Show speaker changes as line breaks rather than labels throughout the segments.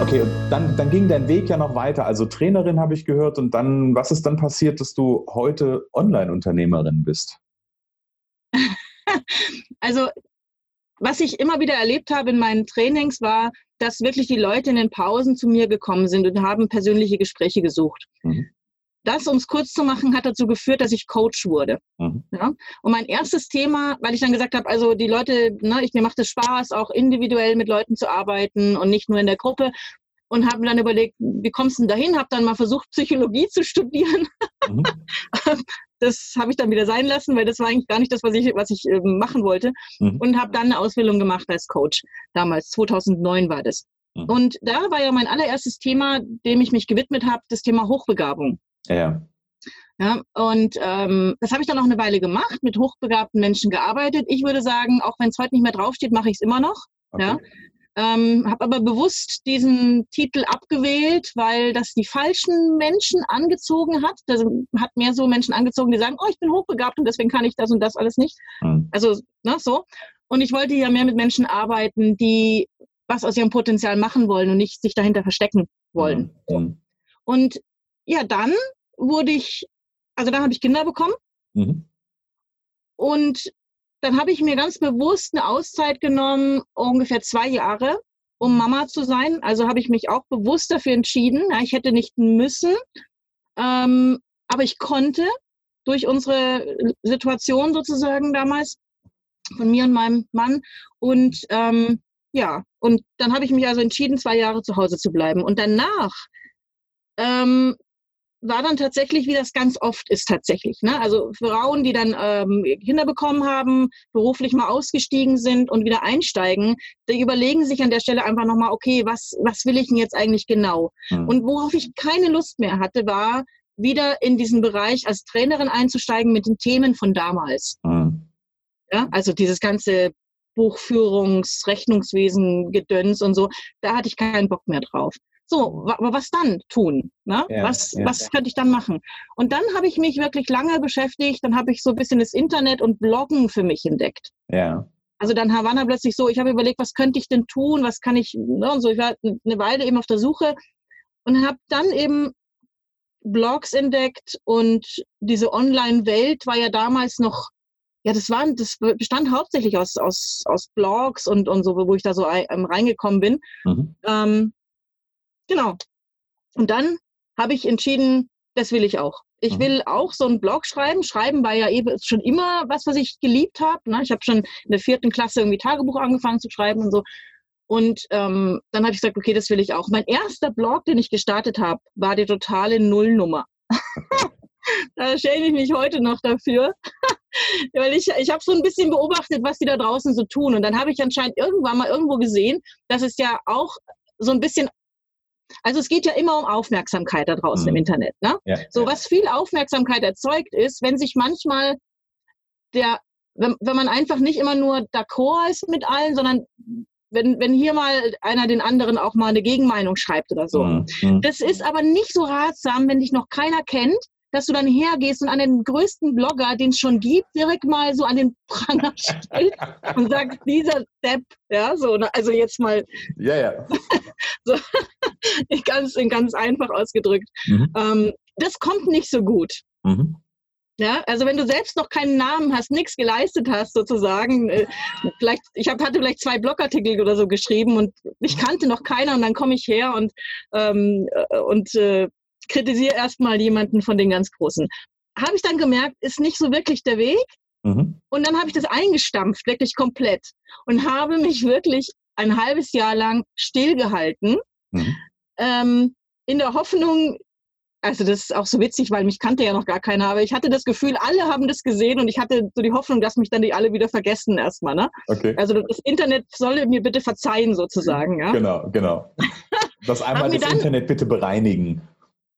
Okay, und dann, dann ging dein Weg ja noch weiter. Also Trainerin habe ich gehört und dann, was ist dann passiert, dass du heute Online-Unternehmerin bist?
also, was ich immer wieder erlebt habe in meinen Trainings war, dass wirklich die Leute in den Pausen zu mir gekommen sind und haben persönliche Gespräche gesucht. Mhm. Das, um es kurz zu machen, hat dazu geführt, dass ich Coach wurde. Mhm. Ja? Und mein erstes Thema, weil ich dann gesagt habe, also die Leute, ne, ich, mir macht es Spaß, auch individuell mit Leuten zu arbeiten und nicht nur in der Gruppe. Und habe dann überlegt, wie kommst du denn dahin? Habe dann mal versucht, Psychologie zu studieren. Mhm. das habe ich dann wieder sein lassen, weil das war eigentlich gar nicht das, was ich, was ich äh, machen wollte. Mhm. Und habe dann eine Ausbildung gemacht als Coach. Damals, 2009 war das. Mhm. Und da war ja mein allererstes Thema, dem ich mich gewidmet habe, das Thema Hochbegabung.
Ja.
Ja, und ähm, das habe ich dann noch eine Weile gemacht, mit hochbegabten Menschen gearbeitet. Ich würde sagen, auch wenn es heute nicht mehr draufsteht, mache ich es immer noch. Okay. Ja. Ähm, habe aber bewusst diesen Titel abgewählt, weil das die falschen Menschen angezogen hat. Das hat mehr so Menschen angezogen, die sagen, oh, ich bin hochbegabt und deswegen kann ich das und das alles nicht. Mhm. Also, ne, so. Und ich wollte ja mehr mit Menschen arbeiten, die was aus ihrem Potenzial machen wollen und nicht sich dahinter verstecken wollen. Mhm. Und ja, dann wurde ich, also dann habe ich Kinder bekommen. Mhm. Und dann habe ich mir ganz bewusst eine Auszeit genommen, ungefähr zwei Jahre, um Mama zu sein. Also habe ich mich auch bewusst dafür entschieden. Ja, ich hätte nicht müssen, ähm, aber ich konnte durch unsere Situation sozusagen damals von mir und meinem Mann. Und ähm, ja, und dann habe ich mich also entschieden, zwei Jahre zu Hause zu bleiben. Und danach ähm, war dann tatsächlich, wie das ganz oft ist tatsächlich. Ne? Also Frauen, die dann ähm, Kinder bekommen haben, beruflich mal ausgestiegen sind und wieder einsteigen, die überlegen sich an der Stelle einfach nochmal, okay, was, was will ich denn jetzt eigentlich genau? Mhm. Und worauf ich keine Lust mehr hatte, war wieder in diesen Bereich als Trainerin einzusteigen mit den Themen von damals. Mhm. Ja, also dieses ganze Buchführungs-, Rechnungswesen, Gedöns und so, da hatte ich keinen Bock mehr drauf. So, aber was dann tun? Ne? Ja, was, ja, was könnte ich dann machen? Und dann habe ich mich wirklich lange beschäftigt, dann habe ich so ein bisschen das Internet und Bloggen für mich entdeckt.
Ja.
Also dann Havanna plötzlich so, ich habe überlegt, was könnte ich denn tun, was kann ich, ne? und so, ich war eine Weile eben auf der Suche und habe dann eben Blogs entdeckt und diese Online-Welt war ja damals noch, ja, das war, das bestand hauptsächlich aus, aus, aus Blogs und, und so, wo ich da so reingekommen bin. Mhm. Ähm, Genau. Und dann habe ich entschieden, das will ich auch. Ich mhm. will auch so einen Blog schreiben. Schreiben war ja eben schon immer was, was ich geliebt habe. Ne? Ich habe schon in der vierten Klasse irgendwie Tagebuch angefangen zu schreiben und so. Und ähm, dann habe ich gesagt, okay, das will ich auch. Mein erster Blog, den ich gestartet habe, war die totale Nullnummer. da schäme ich mich heute noch dafür. Weil ich, ich habe so ein bisschen beobachtet, was die da draußen so tun. Und dann habe ich anscheinend irgendwann mal irgendwo gesehen, dass es ja auch so ein bisschen also es geht ja immer um Aufmerksamkeit da draußen mhm. im Internet. Ne? Ja, so, was viel Aufmerksamkeit erzeugt ist, wenn sich manchmal der, wenn, wenn man einfach nicht immer nur d'accord ist mit allen, sondern wenn, wenn hier mal einer den anderen auch mal eine Gegenmeinung schreibt oder so. Mhm. mhm. Das ist aber nicht so ratsam, wenn dich noch keiner kennt, dass du dann hergehst und an den größten Blogger, den es schon gibt, direkt mal so an den Pranger stellst und sagst, dieser Depp, ja, so, ne, also jetzt mal.
Ja, ja.
so, ganz, ganz einfach ausgedrückt. Mhm. Ähm, das kommt nicht so gut. Mhm. Ja, also wenn du selbst noch keinen Namen hast, nichts geleistet hast sozusagen, äh, vielleicht, ich hab, hatte vielleicht zwei Blogartikel oder so geschrieben und ich kannte noch keiner und dann komme ich her und, ähm, äh, und äh, kritisiere erstmal jemanden von den ganz Großen. Habe ich dann gemerkt, ist nicht so wirklich der Weg. Mhm. Und dann habe ich das eingestampft, wirklich komplett. Und habe mich wirklich ein halbes Jahr lang stillgehalten, mhm. ähm, in der Hoffnung, also das ist auch so witzig, weil mich kannte ja noch gar keiner, aber ich hatte das Gefühl, alle haben das gesehen und ich hatte so die Hoffnung, dass mich dann die alle wieder vergessen erstmal. Ne? Okay. Also das Internet solle mir bitte verzeihen sozusagen. Ja?
Genau, genau. Das einmal das Internet bitte bereinigen.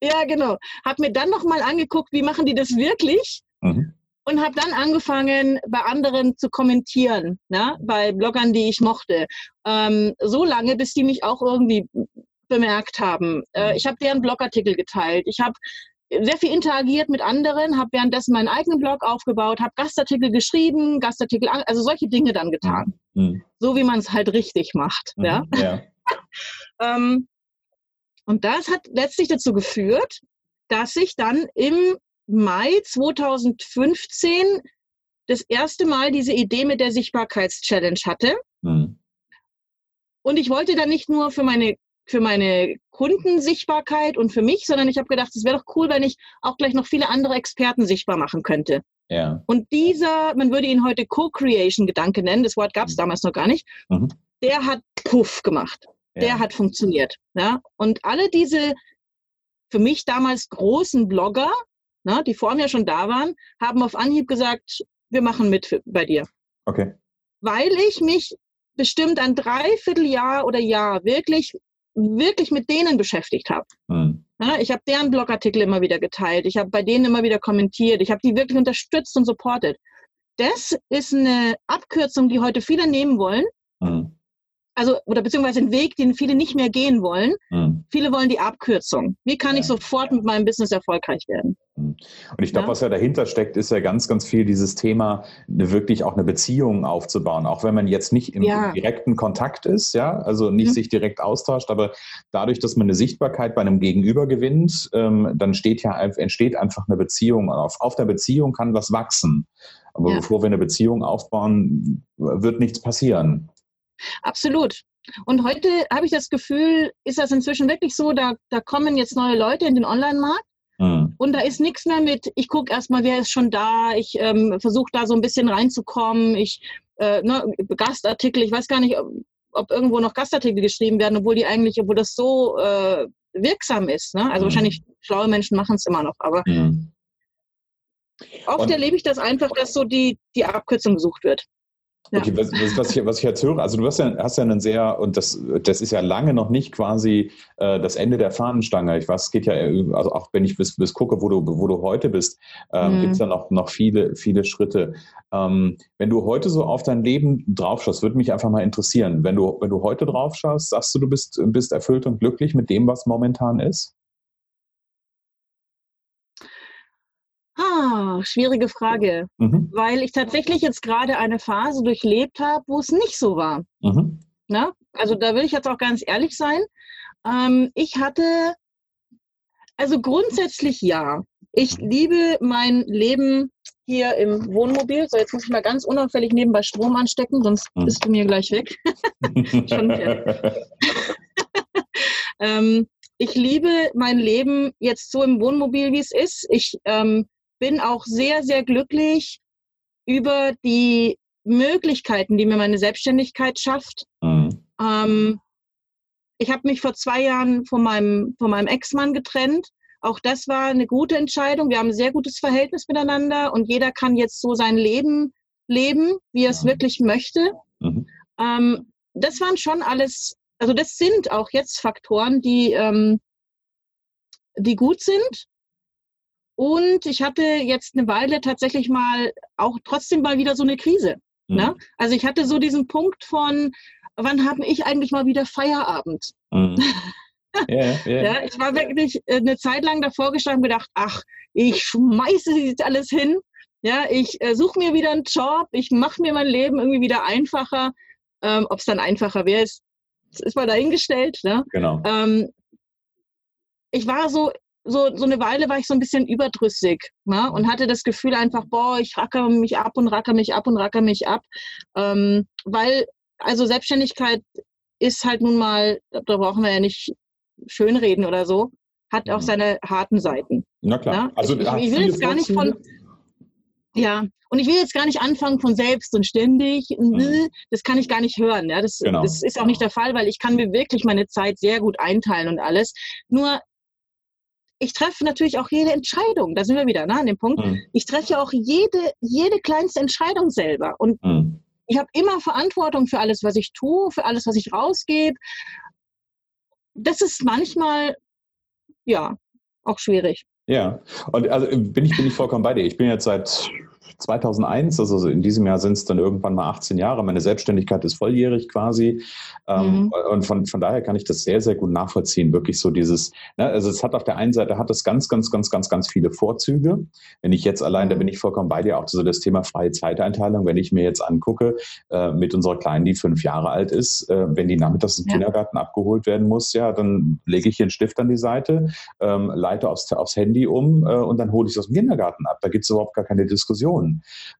Ja, genau. Hab mir dann nochmal angeguckt, wie machen die das wirklich? Mhm. Und habe dann angefangen, bei anderen zu kommentieren, ne? bei Bloggern, die ich mochte. Ähm, so lange, bis die mich auch irgendwie bemerkt haben. Äh, mhm. ich habe deren Blogartikel geteilt. Ich habe sehr viel interagiert mit anderen, habe währenddessen meinen eigenen Blog aufgebaut, habe Gastartikel geschrieben, Gastartikel, also solche Dinge dann getan. Mhm. So wie man es halt richtig macht. Mhm. Ja. ja. ähm, Und das hat letztlich dazu geführt, dass ich dann im Mai 2015 das erste Mal diese Idee mit der Sichtbarkeitschallenge hatte. Mhm. Und ich wollte dann nicht nur für meine für meine Kundensichtbarkeit und für mich, sondern ich habe gedacht, es wäre doch cool, wenn ich auch gleich noch viele andere Experten sichtbar machen könnte. Ja. Und dieser, man würde ihn heute Co-Creation-Gedanke nennen, das Wort gab es mhm. damals noch gar nicht, mhm. der hat Puff gemacht. Ja. Der hat funktioniert. Ja? Und alle diese für mich damals großen Blogger, na, die vor mir schon da waren, haben auf Anhieb gesagt, wir machen mit für, bei dir.
Okay.
Weil ich mich bestimmt ein Dreivierteljahr oder Jahr wirklich, wirklich mit denen beschäftigt habe. Mhm. Ja, ich habe deren Blogartikel immer wieder geteilt, ich habe bei denen immer wieder kommentiert, ich habe die wirklich unterstützt und supportet. Das ist eine Abkürzung, die heute viele nehmen wollen. Mhm also oder beziehungsweise einen Weg, den viele nicht mehr gehen wollen. Mhm. Viele wollen die Abkürzung. Wie kann ja. ich sofort mit meinem Business erfolgreich werden?
Mhm. Und ich glaube, ja. was ja dahinter steckt, ist ja ganz, ganz viel dieses Thema, wirklich auch eine Beziehung aufzubauen, auch wenn man jetzt nicht im, ja. direkten Kontakt ist, ja, also nicht mhm. sich direkt austauscht, aber dadurch, dass man eine Sichtbarkeit bei einem Gegenüber gewinnt, ähm, dann steht ja, entsteht einfach eine Beziehung. Auf, auf der Beziehung kann was wachsen. Aber bevor wir eine Beziehung aufbauen, wird nichts passieren.
Absolut. Und heute habe ich das Gefühl, ist das inzwischen wirklich so, da, da kommen jetzt neue Leute in den Online-Markt. Mhm. Und da ist nichts mehr mit, ich gucke erstmal, wer ist schon da, ich ähm, versuche da so ein bisschen reinzukommen, ich, äh, ne, Gastartikel, ich weiß gar nicht, ob, ob, irgendwo noch Gastartikel geschrieben werden, obwohl die eigentlich, obwohl das so äh, wirksam ist. Ne? Also mhm. wahrscheinlich schlaue Menschen machen es immer noch, aber mhm. oft Und erlebe ich das einfach, dass so die, die Abkürzung gesucht wird.
Okay, was, was, ich, was ich jetzt höre, also du hast ja, hast ja einen sehr, und das, das ist ja lange noch nicht quasi äh, das Ende der Fahnenstange. Ich weiß, es geht ja, also auch wenn ich bis, bis gucke, wo du, wo du heute bist, ähm, mhm. gibt es ja noch, noch viele, viele Schritte. Ähm, wenn du heute so auf dein Leben draufschaust, würde mich einfach mal interessieren. Wenn du, wenn du heute draufschaust, sagst du, du bist, bist erfüllt und glücklich mit dem, was momentan ist?
Schwierige Frage, mhm. weil ich tatsächlich jetzt gerade eine Phase durchlebt habe, wo es nicht so war. Mhm. Na? Also da will ich jetzt auch ganz ehrlich sein. Ähm, ich hatte, also grundsätzlich ja. Ich liebe mein Leben hier im Wohnmobil. So, jetzt muss ich mal ganz unauffällig nebenbei Strom anstecken, sonst mhm. bist du mir gleich weg. ähm, ich liebe mein Leben jetzt so im Wohnmobil, wie es ist. Ich ähm, bin auch sehr, sehr glücklich über die Möglichkeiten, die mir meine Selbstständigkeit schafft. Mhm. Ähm, ich habe mich vor zwei Jahren von meinem, von meinem Ex-Mann getrennt. Auch das war eine gute Entscheidung. Wir haben ein sehr gutes Verhältnis miteinander und jeder kann jetzt so sein Leben leben, wie er es mhm. wirklich möchte. Mhm. Ähm, das waren schon alles, also das sind auch jetzt Faktoren, die, ähm, die gut sind. Und ich hatte jetzt eine Weile tatsächlich mal auch trotzdem mal wieder so eine Krise. Mhm. Ne? Also ich hatte so diesen Punkt von, wann habe ich eigentlich mal wieder Feierabend? Mhm. Yeah, yeah. ja, ich war wirklich äh, eine Zeit lang davor gestanden und gedacht, ach, ich schmeiße jetzt alles hin. Ja, ich äh, suche mir wieder einen Job, ich mache mir mein Leben irgendwie wieder einfacher. Ähm, Ob es dann einfacher wäre, ist, ist mal dahingestellt. Ne?
Genau.
Ähm, ich war so so, so eine Weile war ich so ein bisschen überdrüssig ne? und hatte das Gefühl einfach, boah, ich racker mich ab und racker mich ab und racker mich ab. Ähm, weil, also Selbstständigkeit ist halt nun mal, da brauchen wir ja nicht schönreden oder so, hat auch mhm. seine harten Seiten.
Na klar.
Ne? Also, ich, ich will jetzt gar nicht von, ja, und ich will jetzt gar nicht anfangen von selbst und ständig, mhm. das kann ich gar nicht hören. Ja? Das, genau. das ist auch nicht der Fall, weil ich kann mir wirklich meine Zeit sehr gut einteilen und alles. Nur ich treffe natürlich auch jede Entscheidung, da sind wir wieder ne, an dem Punkt. Mhm. Ich treffe ja auch jede, jede kleinste Entscheidung selber. Und mhm. ich habe immer Verantwortung für alles, was ich tue, für alles, was ich rausgebe. Das ist manchmal, ja, auch schwierig.
Ja, und also bin ich, bin ich vollkommen bei dir. Ich bin jetzt seit 2001, also in diesem Jahr sind es dann irgendwann mal 18 Jahre. Meine Selbstständigkeit ist volljährig quasi. Ähm, mhm. Und von, von daher kann ich das sehr, sehr gut nachvollziehen. Wirklich so dieses, ne, also es hat auf der einen Seite hat es ganz, ganz, ganz, ganz, ganz viele Vorzüge. Wenn ich jetzt allein, da bin ich vollkommen bei dir, auch so das Thema freie Zeiteinteilung, wenn ich mir jetzt angucke, äh, mit unserer Kleinen, die fünf Jahre alt ist, äh, wenn die nachmittags im ja. Kindergarten abgeholt werden muss, ja, dann lege ich hier einen Stift an die Seite, ähm, leite aufs, aufs Handy um äh, und dann hole ich es aus dem Kindergarten ab. Da gibt es überhaupt gar keine Diskussion.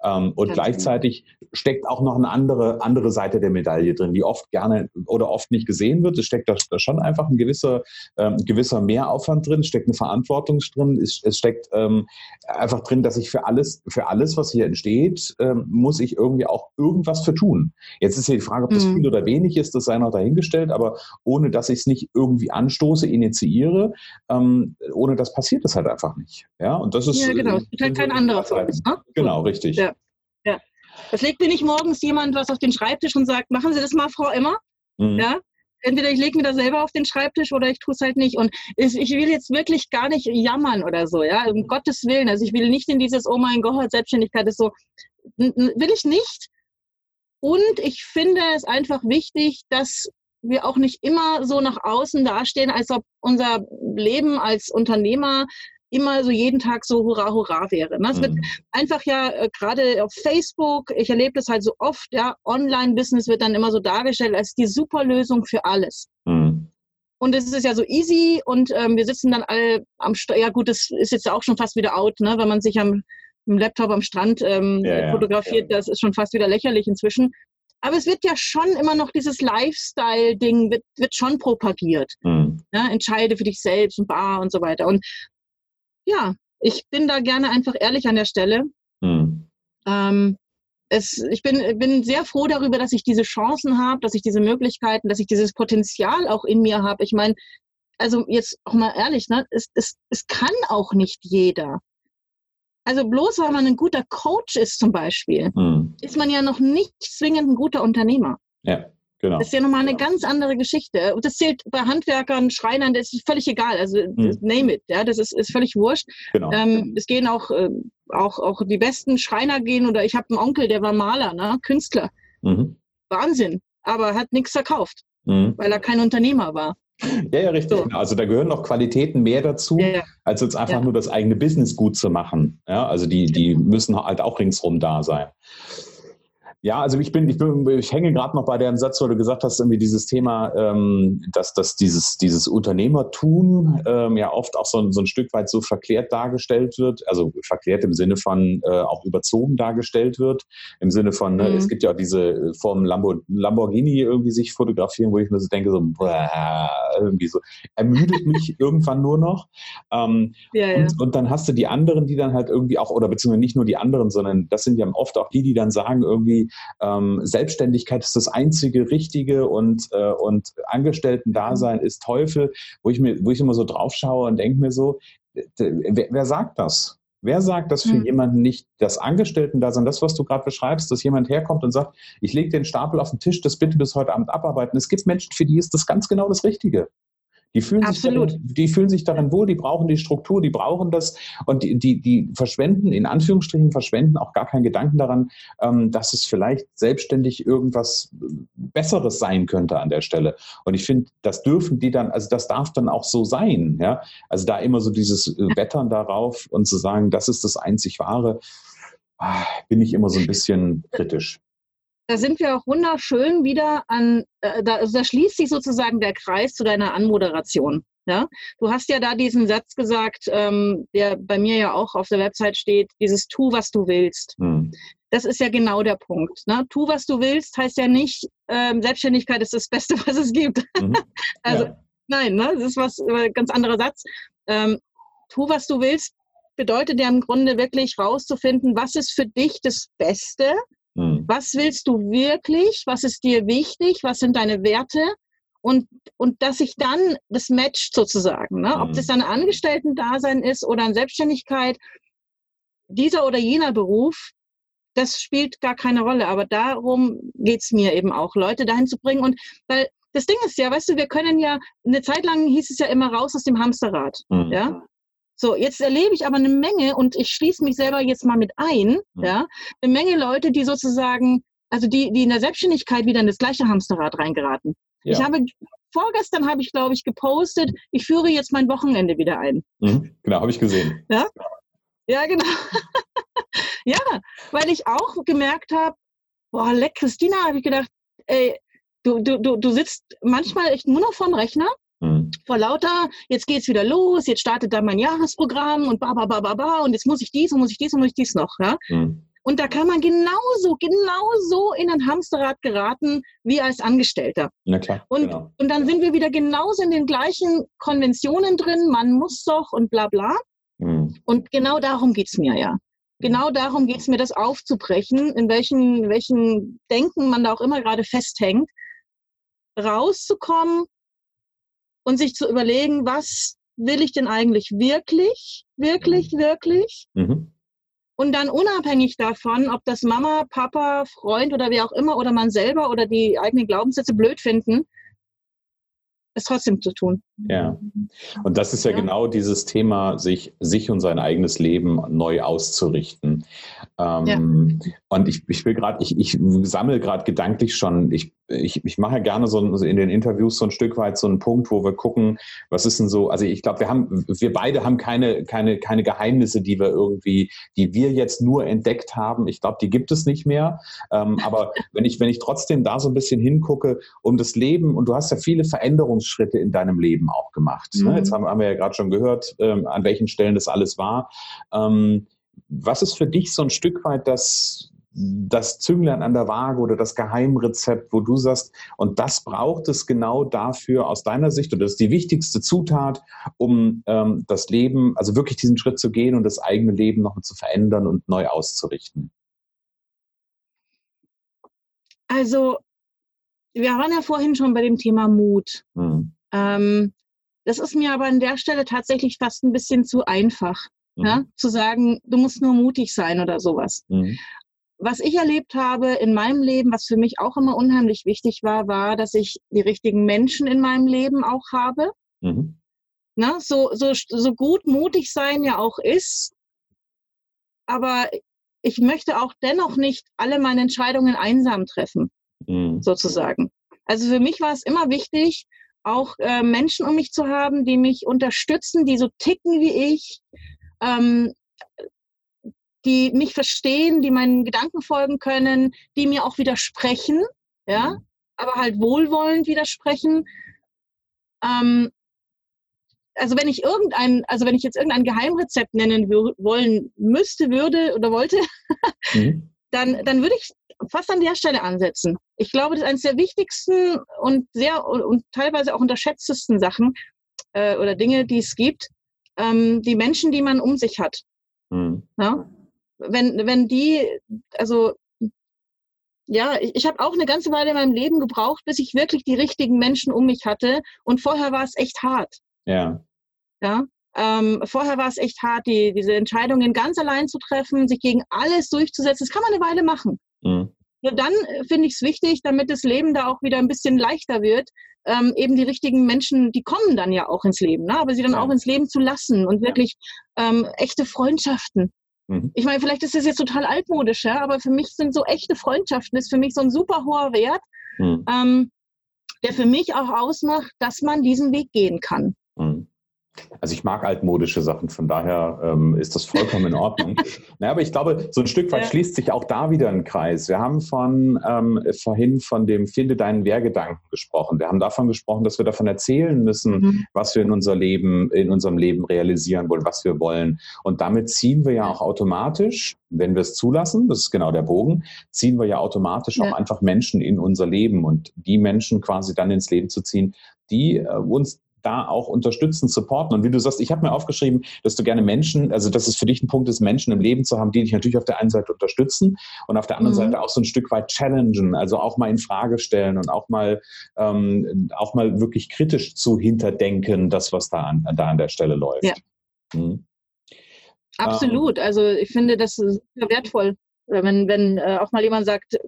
Ähm, und Ganz gleichzeitig genau. steckt auch noch eine andere, andere Seite der Medaille drin, die oft gerne oder oft nicht gesehen wird. Es steckt da, da schon einfach ein gewisser, ähm, gewisser Mehraufwand drin, steckt eine Verantwortung drin, es, es steckt ähm, einfach drin, dass ich für alles, für alles, was hier entsteht, ähm, muss ich irgendwie auch irgendwas für tun. Jetzt ist ja die Frage, ob das mhm. viel oder wenig ist, das sei noch dahingestellt, aber ohne dass ich es nicht irgendwie anstoße, initiiere, ähm, ohne das passiert es halt einfach nicht. Ja, und das ist.
Ja, genau. Es gibt halt kein anderer für uns.
Ne? Genau, richtig.
Ja. ja. Es legt mir nicht morgens jemand was auf den Schreibtisch und sagt, machen Sie das mal, Frau Emmer. Mhm. Ja, entweder ich lege mir das selber auf den Schreibtisch oder ich tue es halt nicht. Und ich will jetzt wirklich gar nicht jammern oder so, ja, um Gottes Willen. Also ich will nicht in dieses, oh mein Gott, Selbstständigkeit ist so, will ich nicht. Und ich finde es einfach wichtig, dass wir auch nicht immer so nach außen dastehen, als ob unser Leben als Unternehmer immer so jeden Tag so hurra, hurra wäre. Ne? Es mhm. wird einfach ja äh, gerade auf Facebook, ich erlebe das halt so oft, ja, Online-Business wird dann immer so dargestellt als die super Lösung für alles. Mhm. Und es ist ja so easy und ähm, wir sitzen dann alle am Strand. Ja gut, das ist jetzt auch schon fast wieder out, ne? wenn man sich am im Laptop am Strand ähm, ja, fotografiert. Ja. Das ist schon fast wieder lächerlich inzwischen. Aber es wird ja schon immer noch dieses Lifestyle-Ding, wird, wird schon propagiert. Mhm. Ja, entscheide für dich selbst und bar und so weiter. Und ja, ich bin da gerne einfach ehrlich an der Stelle. Mhm. Ähm, es, ich bin, bin sehr froh darüber, dass ich diese Chancen habe, dass ich diese Möglichkeiten, dass ich dieses Potenzial auch in mir habe. Ich meine, also jetzt auch mal ehrlich, ne, es, es, es kann auch nicht jeder. Also bloß weil man ein guter Coach ist zum Beispiel, mhm. ist man ja noch nicht zwingend ein guter Unternehmer.
Ja. Genau.
Das ist ja nochmal eine ganz andere Geschichte. Und das zählt bei Handwerkern, Schreinern, das ist völlig egal. Also mhm. name it, ja, das ist, ist völlig wurscht. Genau. Ähm, es gehen auch, äh, auch, auch die besten Schreiner gehen, oder ich habe einen Onkel, der war Maler, ne? Künstler. Mhm. Wahnsinn. Aber hat nichts verkauft, mhm. weil er kein Unternehmer war.
Ja, ja, richtig. So. Genau. Also da gehören noch Qualitäten mehr dazu, ja, ja. als jetzt einfach ja. nur das eigene Business gut zu machen. Ja, also die, die müssen halt auch ringsrum da sein. Ja, also ich bin, ich bin, ich hänge gerade noch bei dem Satz, wo du gesagt hast, irgendwie dieses Thema, ähm, dass, dass dieses, dieses Unternehmertum ähm, ja oft auch so, so ein Stück weit so verklärt dargestellt wird, also verklärt im Sinne von äh, auch überzogen dargestellt wird, im Sinne von, ne, mhm. es gibt ja auch diese Form Lambo, Lamborghini irgendwie sich fotografieren, wo ich mir so denke, so, bäh, irgendwie so, ermüdet mich irgendwann nur noch. Ähm, ja, ja. Und, und dann hast du die anderen, die dann halt irgendwie auch, oder beziehungsweise nicht nur die anderen, sondern das sind ja oft auch die, die dann sagen irgendwie, ähm, Selbstständigkeit ist das einzige Richtige und, äh, und Angestellten-Dasein ist Teufel, wo ich, mir, wo ich immer so drauf schaue und denke mir so, wer, wer sagt das? Wer sagt das für mhm. jemanden nicht, das Angestellten-Dasein, das, was du gerade beschreibst, dass jemand herkommt und sagt, ich lege den Stapel auf den Tisch, das bitte bis heute Abend abarbeiten. Es gibt Menschen, für die ist das ganz genau das Richtige. Die fühlen, sich darin, die fühlen sich darin wohl, die brauchen die Struktur, die brauchen das und die, die, die verschwenden, in Anführungsstrichen, verschwenden auch gar keinen Gedanken daran, ähm, dass es vielleicht selbstständig irgendwas Besseres sein könnte an der Stelle. Und ich finde, das dürfen die dann, also das darf dann auch so sein. Ja? Also da immer so dieses Wettern darauf und zu sagen, das ist das einzig Wahre, ah, bin ich immer so ein bisschen kritisch
da sind wir auch wunderschön wieder an, äh, da, also da schließt sich sozusagen der Kreis zu deiner Anmoderation. Ja? Du hast ja da diesen Satz gesagt, ähm, der bei mir ja auch auf der Website steht, dieses Tu, was du willst. Hm. Das ist ja genau der Punkt. Ne? Tu, was du willst, heißt ja nicht, ähm, Selbstständigkeit ist das Beste, was es gibt. Mhm. also ja. nein, ne? das ist was äh, ganz anderer Satz. Ähm, tu, was du willst, bedeutet ja im Grunde wirklich rauszufinden, was ist für dich das Beste, Mhm. Was willst du wirklich? Was ist dir wichtig? Was sind deine Werte? Und, und dass sich dann das matcht sozusagen, ne? ob das dann ein Angestellten-Dasein ist oder eine Selbstständigkeit, dieser oder jener Beruf, das spielt gar keine Rolle. Aber darum geht es mir eben auch, Leute dahin zu bringen. Und weil das Ding ist ja, weißt du, wir können ja, eine Zeit lang hieß es ja immer raus aus dem Hamsterrad. Mhm. Ja? So, jetzt erlebe ich aber eine Menge und ich schließe mich selber jetzt mal mit ein, mhm. ja, eine Menge Leute, die sozusagen, also die, die in der Selbstständigkeit wieder in das gleiche Hamsterrad reingeraten. Ja. Ich habe vorgestern habe ich, glaube ich, gepostet, ich führe jetzt mein Wochenende wieder ein.
Mhm, genau, habe ich gesehen.
Ja, ja genau. ja, weil ich auch gemerkt habe, boah, leck, Christina, habe ich gedacht, ey, du, du, du, du sitzt manchmal echt nur noch vorm Rechner Mhm. Vor lauter, jetzt geht's wieder los, jetzt startet da mein Jahresprogramm und ba, ba, ba, ba, ba, und jetzt muss ich dies und muss ich dies und muss ich dies noch. Ja? Mhm. Und da kann man genauso, genauso in ein Hamsterrad geraten wie als Angestellter.
Na klar,
und, genau. und dann sind wir wieder genauso in den gleichen Konventionen drin, man muss doch und bla bla. Mhm. Und genau darum geht's mir ja. Genau darum geht's mir, das aufzubrechen, in welchen, welchen Denken man da auch immer gerade festhängt, rauszukommen und sich zu überlegen, was will ich denn eigentlich wirklich, wirklich, mhm. wirklich? Mhm. Und dann unabhängig davon, ob das Mama, Papa, Freund oder wer auch immer oder man selber oder die eigenen Glaubenssätze blöd finden, es trotzdem zu tun.
Ja. Und das ist ja, ja, genau dieses Thema, sich, sich und sein eigenes Leben neu auszurichten. Ähm, ja. Und ich, ich will gerade, ich, ich sammle gerade gedanklich schon, ich, ich, ich mache ja gerne so in den Interviews so ein Stück weit so einen Punkt, wo wir gucken, was ist denn so, also ich glaube, wir haben, wir beide haben keine, keine, keine Geheimnisse, die wir irgendwie, die wir jetzt nur entdeckt haben. Ich glaube, die gibt es nicht mehr. Ähm, aber wenn ich, wenn ich trotzdem da so ein bisschen hingucke, um das Leben, und du hast ja viele Veränderungsschritte in deinem Leben auch gemacht. Ne? Mhm. Jetzt haben, haben, wir ja gerade schon gehört, ähm, an welchen Stellen das alles war. Ähm, was ist für dich so ein Stück weit das, das Zünglein an der Waage oder das Geheimrezept, wo du sagst, und das braucht es genau dafür aus deiner Sicht, und das ist die wichtigste Zutat, um ähm, das Leben, also wirklich diesen Schritt zu gehen und das eigene Leben noch zu verändern und neu auszurichten?
Also, wir waren ja vorhin schon bei dem Thema Mut. Hm. Ähm, das ist mir aber an der Stelle tatsächlich fast ein bisschen zu einfach, mhm. ja, zu sagen, du musst nur mutig sein oder sowas. Mhm. Was ich erlebt habe in meinem Leben, was für mich auch immer unheimlich wichtig war, war, dass ich die richtigen Menschen in meinem Leben auch habe. Mhm. Na, so, so, so gut mutig sein ja auch ist, aber ich möchte auch dennoch nicht alle meine Entscheidungen einsam treffen, mhm. sozusagen. Also für mich war es immer wichtig, auch äh, Menschen um mich zu haben, die mich unterstützen, die so ticken wie ich, ähm, die mich verstehen, die meinen Gedanken folgen können, die mir auch widersprechen, ja, mhm. aber halt wohlwollend widersprechen. Ähm, also wenn ich irgendein, also wenn ich jetzt irgendein Geheimrezept nennen wollen müsste, würde oder wollte, mhm. dann, dann würde ich fast an der Stelle ansetzen. Ich glaube, das ist eines der wichtigsten und sehr und teilweise auch unterschätztesten Sachen äh, oder Dinge, die es gibt, ähm, die Menschen, die man um sich hat. Mhm. Ja? Wenn, wenn die, also ja, ich, ich habe auch eine ganze Weile in meinem Leben gebraucht, bis ich wirklich die richtigen Menschen um mich hatte. Und vorher war es echt hart.
Ja.
Ja. Ähm, vorher war es echt hart, die, diese Entscheidungen ganz allein zu treffen, sich gegen alles durchzusetzen. Das kann man eine Weile machen. Mhm. Nur dann äh, finde ich es wichtig, damit das Leben da auch wieder ein bisschen leichter wird, ähm, eben die richtigen Menschen, die kommen dann ja auch ins Leben, ne? aber sie dann ja. auch ins Leben zu lassen und wirklich ähm, echte Freundschaften. Mhm. Ich meine, vielleicht ist das jetzt total altmodisch, ja? aber für mich sind so echte Freundschaften, ist für mich so ein super hoher Wert, mhm. ähm, der für mich auch ausmacht, dass man diesen Weg gehen kann. Mhm.
Also ich mag altmodische Sachen, von daher ähm, ist das vollkommen in Ordnung. naja, aber ich glaube, so ein Stück weit ja. schließt sich auch da wieder ein Kreis. Wir haben von ähm, vorhin von dem Finde deinen Wehrgedanken gesprochen. Wir haben davon gesprochen, dass wir davon erzählen müssen, mhm. was wir in unser Leben, in unserem Leben realisieren wollen, was wir wollen. Und damit ziehen wir ja auch automatisch, wenn wir es zulassen, das ist genau der Bogen, ziehen wir ja automatisch ja. auch einfach Menschen in unser Leben und die Menschen quasi dann ins Leben zu ziehen, die äh, uns da auch unterstützen, supporten. Und wie du sagst, ich habe mir aufgeschrieben, dass du gerne Menschen, also dass es für dich ein Punkt ist, Menschen im Leben zu haben, die dich natürlich auf der einen Seite unterstützen und auf der anderen mhm. Seite auch so ein Stück weit challengen, also auch mal in Frage stellen und auch mal, ähm, auch mal wirklich kritisch zu hinterdenken, das, was da an, da an der Stelle läuft. Ja. Mhm.
Absolut. Ähm, also ich finde das sehr wertvoll, wenn, wenn äh, auch mal jemand sagt,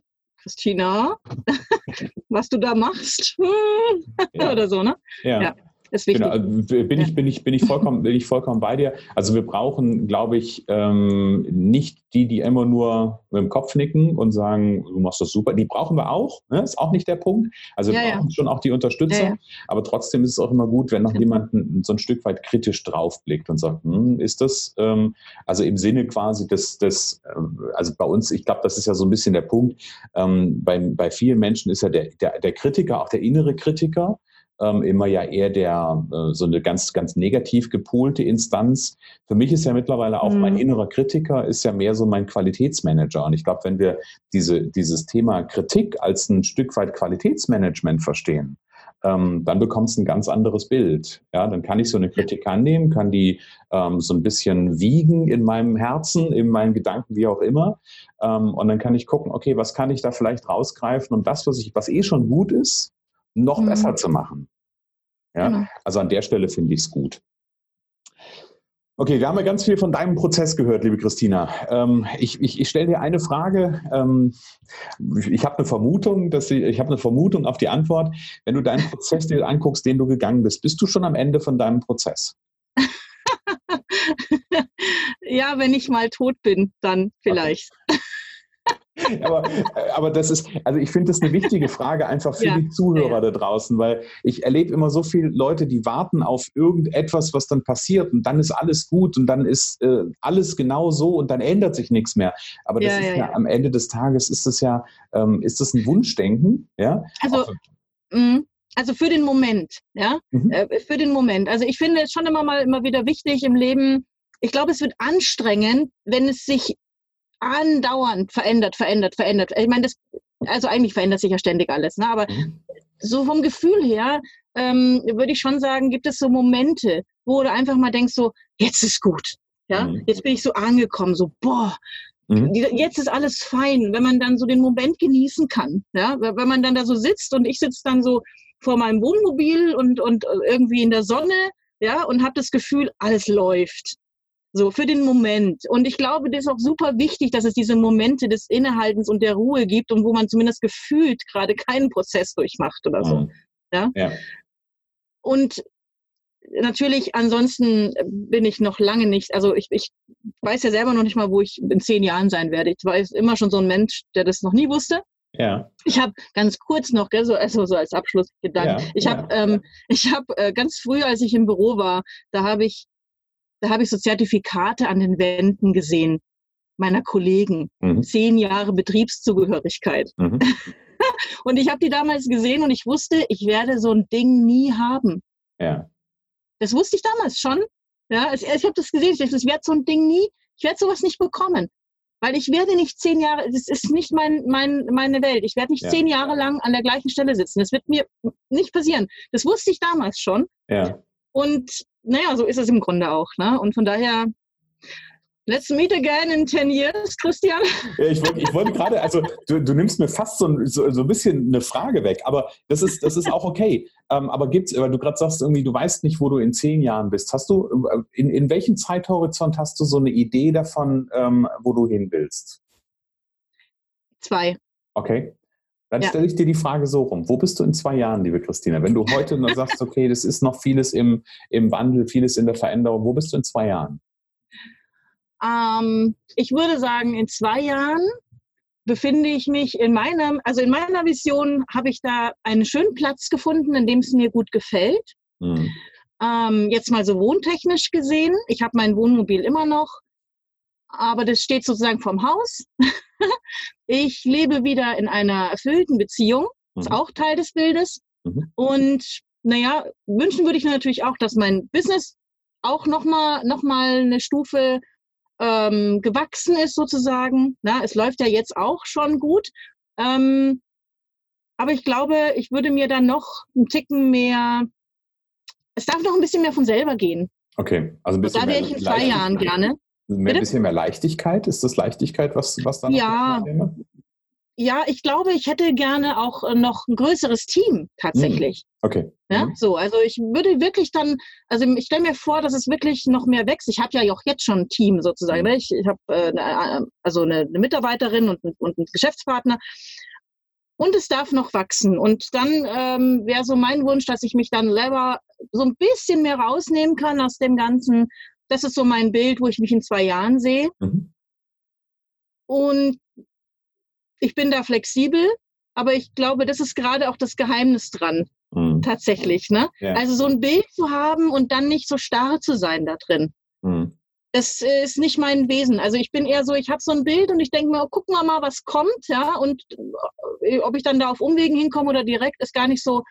Christina, was du da machst, ja. oder so, ne?
Ja. ja.
Ist wichtig. Genau,
bin ich, bin ich, bin ich vollkommen, bin ich vollkommen bei dir. Also wir brauchen, glaube ich, ähm, nicht die, die immer nur mit dem Kopf nicken und sagen, du machst das super. Die brauchen wir auch, ne? ist auch nicht der Punkt. Also wir ja, brauchen ja. schon auch die Unterstützer, ja, aber trotzdem ist es auch immer gut, wenn noch jemand so ein Stück weit kritisch draufblickt und sagt, hm, ist das, ähm, also im Sinne quasi des, des äh, also bei uns, ich glaube, das ist ja so ein bisschen der Punkt, ähm, bei, bei vielen Menschen ist ja der, der, der Kritiker, auch der innere Kritiker, ähm, immer ja eher der äh, so eine ganz, ganz negativ gepolte Instanz. Für mich ist ja mittlerweile auch mhm. mein innerer Kritiker ist ja mehr so mein Qualitätsmanager. Und ich glaube, wenn wir diese, dieses Thema Kritik als ein Stück weit Qualitätsmanagement verstehen, ähm, dann bekommt es ein ganz anderes Bild. Ja, dann kann ich so eine Kritik annehmen, kann die ähm, so ein bisschen wiegen in meinem Herzen, in meinen Gedanken, wie auch immer. Ähm, und dann kann ich gucken, okay, was kann ich da vielleicht rausgreifen, um das, was ich, was eh schon gut ist, noch mhm. besser zu machen. Ja? Genau. Also an der Stelle finde ich es gut. Okay, wir haben ja ganz viel von deinem Prozess gehört, liebe Christina. Ähm, ich, ich, ich stelle dir eine Frage. Ähm, ich habe eine Vermutung, dass sie, ich habe eine Vermutung auf die Antwort. Wenn du deinen Prozess dir anguckst, den du gegangen bist, bist du schon am Ende von deinem Prozess?
ja, wenn ich mal tot bin, dann vielleicht. Okay
aber, aber das ist, also ich finde das eine wichtige Frage einfach für ja. die Zuhörer ja. da draußen, weil ich erlebe immer so viele Leute, die warten auf irgendetwas, was dann passiert und dann ist alles gut und dann ist äh, alles genau so und dann ändert sich nichts mehr. Aber das ja, ist ja, am Ende des Tages ist das ja, ähm, ist das ein Wunschdenken, ja?
Also, mh, also für den Moment, ja, mhm. äh, für den Moment. Also ich finde es schon immer mal immer wieder wichtig im Leben, ich glaube, es wird anstrengend, wenn es sich andauernd verändert, verändert, verändert. Ich meine, das, also eigentlich verändert sich ja ständig alles, ne? aber mhm. so vom Gefühl her ähm, würde ich schon sagen, gibt es so Momente, wo du einfach mal denkst, so, jetzt ist gut. Ja, mhm. jetzt bin ich so angekommen, so, boah, mhm. jetzt ist alles fein, wenn man dann so den Moment genießen kann. Ja, wenn man dann da so sitzt und ich sitze dann so vor meinem Wohnmobil und, und irgendwie in der Sonne, ja, und habe das Gefühl, alles läuft. So, für den Moment. Und ich glaube, das ist auch super wichtig, dass es diese Momente des Innehaltens und der Ruhe gibt und wo man zumindest gefühlt gerade keinen Prozess durchmacht oder so. Mhm. Ja? ja. Und natürlich, ansonsten bin ich noch lange nicht, also ich, ich weiß ja selber noch nicht mal, wo ich in zehn Jahren sein werde. Ich war immer schon so ein Mensch, der das noch nie wusste. Ja. Ich habe ganz kurz noch, gell, so, also so als Abschlussgedanke, ja, ich habe ja. ähm, hab, äh, ganz früh, als ich im Büro war, da habe ich da habe ich so Zertifikate an den Wänden gesehen meiner Kollegen. Mhm. Zehn Jahre Betriebszugehörigkeit. Mhm. und ich habe die damals gesehen und ich wusste, ich werde so ein Ding nie haben. Ja. Das wusste ich damals schon. Ja, ich, ich habe das gesehen. Ich dachte, ich werde so ein Ding nie, ich werde sowas nicht bekommen. Weil ich werde nicht zehn Jahre, das ist nicht mein, mein, meine Welt. Ich werde nicht ja. zehn Jahre lang an der gleichen Stelle sitzen. Das wird mir nicht passieren. Das wusste ich damals schon. Ja. Und naja, so ist es im Grunde auch. Ne? Und von daher, let's meet again in 10 years, Christian.
Ja, ich wollte wollt gerade, also du, du, nimmst mir fast so, so, so, ein bisschen eine Frage weg, aber das ist, das ist auch okay. Ähm, aber gibt's, weil du gerade sagst, irgendwie, du weißt nicht, wo du in zehn Jahren bist. Hast du, äh, in, in welchem Zeithorizont hast du so eine Idee davon, ähm, wo du hin willst?
Zwei.
Okay. Dann ja. stelle ich dir die Frage so rum. Wo bist du in zwei Jahren, liebe Christina? Wenn du heute nur sagst, okay, das ist noch vieles im, im Wandel, vieles in der Veränderung, wo bist du in zwei Jahren?
Ähm, ich würde sagen, in zwei Jahren befinde ich mich in meinem, also in meiner Vision habe ich da einen schönen Platz gefunden, in dem es mir gut gefällt. Mhm. Ähm, jetzt mal so wohntechnisch gesehen. Ich habe mein Wohnmobil immer noch aber das steht sozusagen vom Haus. Ich lebe wieder in einer erfüllten Beziehung, ist mhm. auch Teil des Bildes. Mhm. Und naja, wünschen würde ich mir natürlich auch, dass mein Business auch nochmal noch mal eine Stufe ähm, gewachsen ist sozusagen. Na, es läuft ja jetzt auch schon gut. Ähm, aber ich glaube, ich würde mir dann noch einen Ticken mehr, es darf noch ein bisschen mehr von selber gehen.
Okay,
also ein bisschen Da wäre ich in zwei Jahren gerne.
Mehr, ein bisschen mehr Leichtigkeit? Ist das Leichtigkeit, was, was da
ja. Ja, ich glaube, ich hätte gerne auch äh, noch ein größeres Team tatsächlich.
Hm, okay.
Ja, mhm. so, also ich würde wirklich dann, also ich stelle mir vor, dass es wirklich noch mehr wächst. Ich habe ja auch jetzt schon ein Team sozusagen. Mhm. Ne? Ich, ich habe äh, äh, also eine, eine, Mitarbeiterin und, und einen Geschäftspartner. Und es darf noch wachsen. Und dann ähm, wäre so mein Wunsch, dass ich mich dann selber so ein bisschen mehr rausnehmen kann aus dem Ganzen. Das ist so mein Bild, wo ich mich in zwei Jahren sehe. Mhm. Und ich bin da flexibel, aber ich glaube, das ist gerade auch das Geheimnis dran. Mhm. Tatsächlich, ne? Ja. Also so ein Bild zu haben und dann nicht so starr zu sein da drin. Mhm. Das ist nicht mein Wesen. Also ich bin eher so, ich habe so ein Bild und ich denke mir, oh, gucken wir mal, was kommt, ja. Und äh, ob ich dann da auf Umwegen hinkomme oder direkt, ist gar nicht so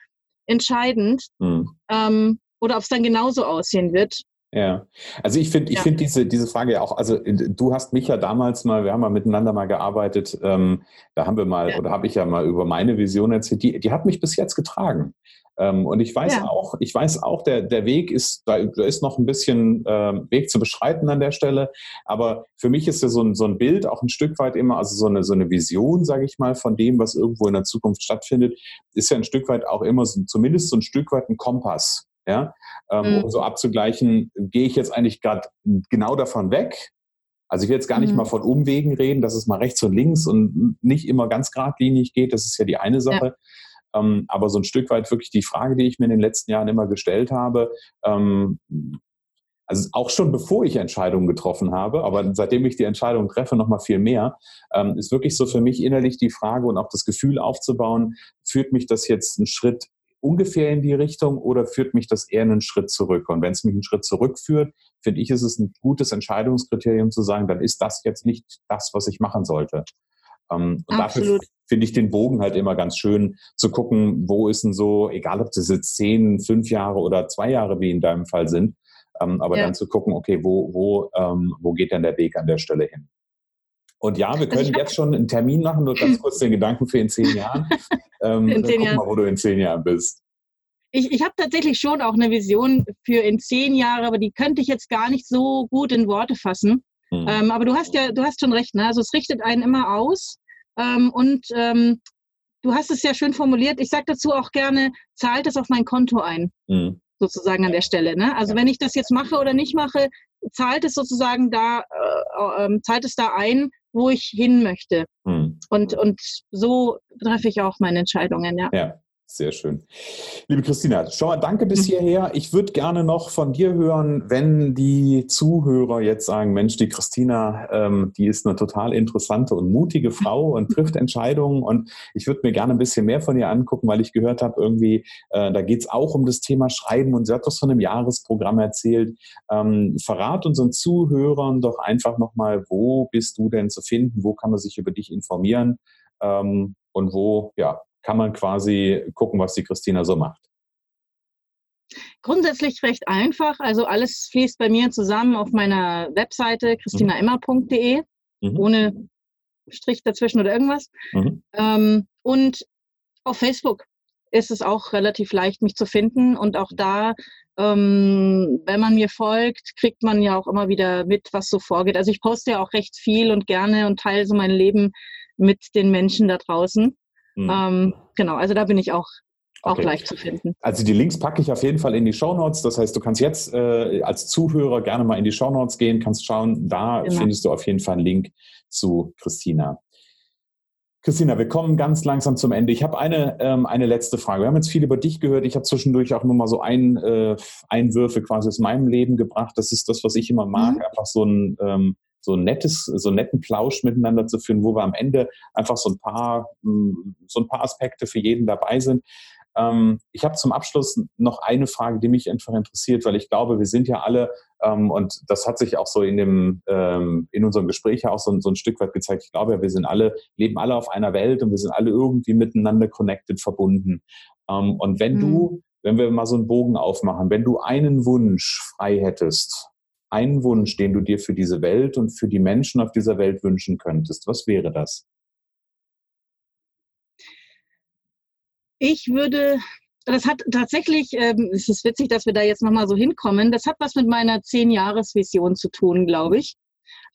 entscheidend. Mhm. Ähm, oder ob es dann genauso aussehen wird.
Ja, also ich finde, ich ja. finde diese, diese Frage ja auch, also du hast mich ja damals mal, wir haben mal miteinander mal gearbeitet, ähm, da haben wir mal, ja. oder habe ich ja mal über meine Vision erzählt, die, die hat mich bis jetzt getragen. Ähm, und ich weiß ja. auch, ich weiß auch, der, der Weg ist, da, da ist noch ein bisschen äh, Weg zu beschreiten an der Stelle. Aber für mich ist ja so ein, so ein Bild auch ein Stück weit immer, also so eine, so eine Vision, sage ich mal, von dem, was irgendwo in der Zukunft stattfindet, ist ja ein Stück weit auch immer so, zumindest so ein Stück weit ein Kompass ja, ähm, mhm. um so abzugleichen, gehe ich jetzt eigentlich gerade genau davon weg. Also ich will jetzt gar nicht mhm. mal von Umwegen reden, dass es mal rechts und links und nicht immer ganz geradlinig geht. Das ist ja die eine Sache. Ja. Ähm, aber so ein Stück weit wirklich die Frage, die ich mir in den letzten Jahren immer gestellt habe, ähm, also auch schon bevor ich Entscheidungen getroffen habe, aber seitdem ich die Entscheidung treffe, noch mal viel mehr, ähm, ist wirklich so für mich innerlich die Frage und auch das Gefühl aufzubauen, führt mich das jetzt einen Schritt ungefähr in die Richtung oder führt mich das eher einen Schritt zurück? Und wenn es mich einen Schritt zurückführt, finde ich, ist es ein gutes Entscheidungskriterium zu sagen, dann ist das jetzt nicht das, was ich machen sollte. Ähm, und Absolut. dafür finde ich den Bogen halt immer ganz schön zu gucken, wo ist denn so, egal ob das jetzt zehn, fünf Jahre oder zwei Jahre wie in deinem Fall sind, ähm, aber ja. dann zu gucken, okay, wo, wo, ähm, wo geht denn der Weg an der Stelle hin? Und ja, wir also können jetzt schon einen Termin machen, nur ganz kurz den Gedanken für in zehn Jahren. Ähm, in zehn Jahren. mal, wo du in zehn Jahren bist.
Ich, ich habe tatsächlich schon auch eine Vision für in zehn Jahren, aber die könnte ich jetzt gar nicht so gut in Worte fassen. Hm. Ähm, aber du hast ja, du hast schon recht, ne? Also es richtet einen immer aus. Ähm, und ähm, du hast es ja schön formuliert. Ich sage dazu auch gerne, zahlt es auf mein Konto ein. Hm. Sozusagen an der Stelle. Ne? Also wenn ich das jetzt mache oder nicht mache, zahlt es sozusagen da, äh, äh, zahlt es da ein, wo ich hin möchte. Hm. Und, und so treffe ich auch meine Entscheidungen, ja.
Ja, sehr schön. Liebe Christina, schon mal danke bis mhm. hierher. Ich würde gerne noch von dir hören, wenn die Zuhörer jetzt sagen, Mensch, die Christina, ähm, die ist eine total interessante und mutige Frau und trifft Entscheidungen und ich würde mir gerne ein bisschen mehr von ihr angucken, weil ich gehört habe, irgendwie, äh, da geht es auch um das Thema Schreiben und sie hat doch von einem Jahresprogramm erzählt. Ähm, verrat unseren Zuhörern doch einfach nochmal, wo bist du denn zu finden, wo kann man sich über dich informieren ähm, und wo, ja, kann man quasi gucken, was die Christina so macht?
Grundsätzlich recht einfach. Also alles fließt bei mir zusammen auf meiner Webseite christinaemmer.de, mhm. ohne Strich dazwischen oder irgendwas. Mhm. Ähm, und auf Facebook ist es auch relativ leicht, mich zu finden. Und auch da, ähm, wenn man mir folgt, kriegt man ja auch immer wieder mit, was so vorgeht. Also ich poste ja auch recht viel und gerne und teile so mein Leben mit den Menschen da draußen. Mhm. Ähm, genau, also da bin ich auch auch okay. leicht zu finden.
Also die Links packe ich auf jeden Fall in die Show Notes. Das heißt, du kannst jetzt äh, als Zuhörer gerne mal in die Show Notes gehen, kannst schauen. Da genau. findest du auf jeden Fall einen Link zu Christina. Christina, wir kommen ganz langsam zum Ende. Ich habe eine, ähm, eine letzte Frage. Wir haben jetzt viel über dich gehört. Ich habe zwischendurch auch nur mal so ein, äh, Einwürfe quasi aus meinem Leben gebracht. Das ist das, was ich immer mag. Mhm. Einfach so ein ähm, so ein nettes, so einen netten Plausch miteinander zu führen, wo wir am Ende einfach so ein paar, hm, so ein paar Aspekte für jeden dabei sind. Ähm, ich habe zum Abschluss noch eine Frage, die mich einfach interessiert, weil ich glaube, wir sind ja alle, ähm, und das hat sich auch so in dem, ähm, in unserem Gespräch ja auch so, so ein Stück weit gezeigt. Ich glaube, wir sind alle, leben alle auf einer Welt und wir sind alle irgendwie miteinander connected, verbunden. und wenn mhm. du, wenn wir mal so einen Bogen aufmachen, wenn du einen Wunsch frei hättest, einen Wunsch, den du dir für diese Welt und für die Menschen auf dieser Welt wünschen könntest, was wäre das?
Ich würde, das hat tatsächlich, ähm, es ist witzig, dass wir da jetzt nochmal so hinkommen, das hat was mit meiner Zehn-Jahres-Vision zu tun, glaube ich.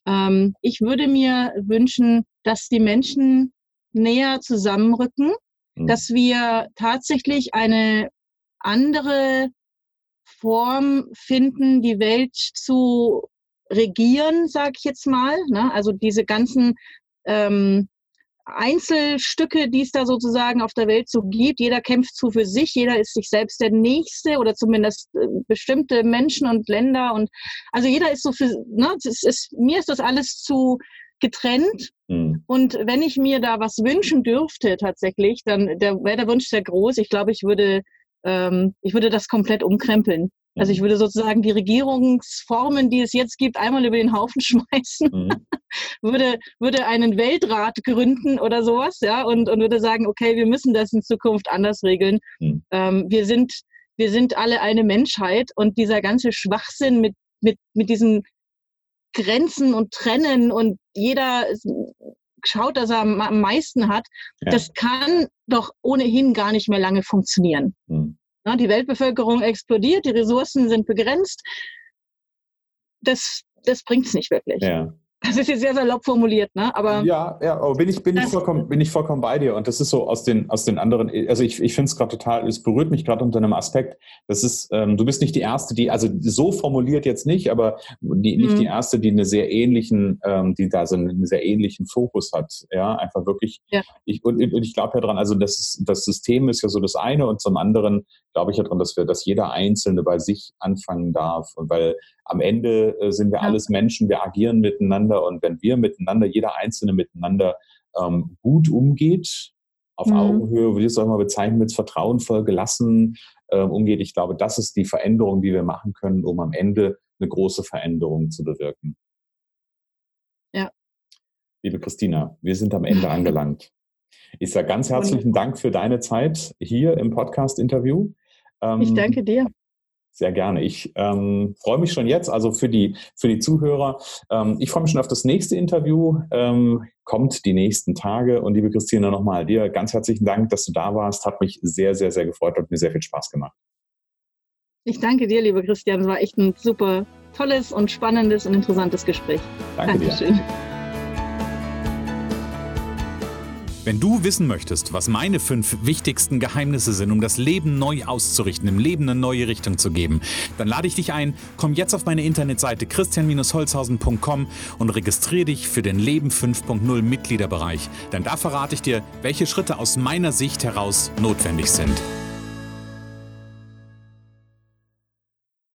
Ähm, ich würde mir wünschen, dass die Menschen näher zusammenrücken, mhm. dass wir tatsächlich eine andere Form finden, die Welt zu regieren, sage ich jetzt mal. Ne? Also diese ganzen ähm, Einzelstücke, die es da sozusagen auf der Welt so gibt. Jeder kämpft zu für sich, jeder ist sich selbst der Nächste oder zumindest äh, bestimmte Menschen und Länder und also jeder ist so für, ne, ist, mir ist das alles zu getrennt. Mhm. Und wenn ich mir da was wünschen dürfte tatsächlich, dann wäre der Wunsch sehr groß. Ich glaube, ich würde, ähm, ich würde das komplett umkrempeln. Also ich mhm. würde sozusagen die Regierungsformen, die es jetzt gibt, einmal über den Haufen schmeißen, mhm. würde, würde einen Weltrat gründen oder sowas, ja, und, und würde sagen, okay, wir müssen das in Zukunft anders regeln. Mhm. Ähm, wir sind, wir sind alle eine Menschheit und dieser ganze Schwachsinn mit, mit, mit diesen Grenzen und Trennen und jeder schaut, dass er am meisten hat, ja. das kann doch ohnehin gar nicht mehr lange funktionieren. Mhm. Die Weltbevölkerung explodiert, die Ressourcen sind begrenzt. Das, das bringt es nicht wirklich. Ja. Das ist jetzt sehr salopp formuliert, ne? Aber
ja, ja, aber bin ich, bin ich vollkommen, bin ich vollkommen bei dir. Und das ist so aus den, aus den anderen, also ich, ich finde es gerade total, es berührt mich gerade unter einem Aspekt. Das ist, ähm, du bist nicht die erste, die, also so formuliert jetzt nicht, aber die, nicht mhm. die erste, die eine sehr ähnlichen, ähm, die da so einen sehr ähnlichen Fokus hat. Ja, einfach wirklich. Ja. Ich, und, und ich glaube ja dran, also das, ist, das System ist ja so das eine und zum anderen glaube ich ja dran, dass wir, dass jeder Einzelne bei sich anfangen darf. Und weil am Ende äh, sind wir ja. alles Menschen, wir agieren miteinander und wenn wir miteinander, jeder Einzelne miteinander ähm, gut umgeht, auf mhm. Augenhöhe, wie ich es auch mal bezeichnen, mit vertrauenvoll gelassen äh, umgeht, ich glaube, das ist die Veränderung, die wir machen können, um am Ende eine große Veränderung zu bewirken.
Ja.
Liebe Christina, wir sind am Ende angelangt. Ich sage ganz herzlichen Dank für deine Zeit hier im Podcast-Interview.
Ähm, ich danke dir.
Sehr gerne. Ich ähm, freue mich schon jetzt, also für die, für die Zuhörer. Ähm, ich freue mich schon auf das nächste Interview. Ähm, kommt die nächsten Tage. Und liebe Christina, nochmal dir ganz herzlichen Dank, dass du da warst. Hat mich sehr, sehr, sehr gefreut und mir sehr viel Spaß gemacht.
Ich danke dir, lieber Christian. Es war echt ein super tolles und spannendes und interessantes Gespräch.
Danke Dankeschön. dir.
Wenn du wissen möchtest, was meine fünf wichtigsten Geheimnisse sind, um das Leben neu auszurichten, im Leben eine neue Richtung zu geben, dann lade ich dich ein, komm jetzt auf meine Internetseite christian-holzhausen.com und registriere dich für den Leben 5.0 Mitgliederbereich. Denn da verrate ich dir, welche Schritte aus meiner Sicht heraus notwendig sind.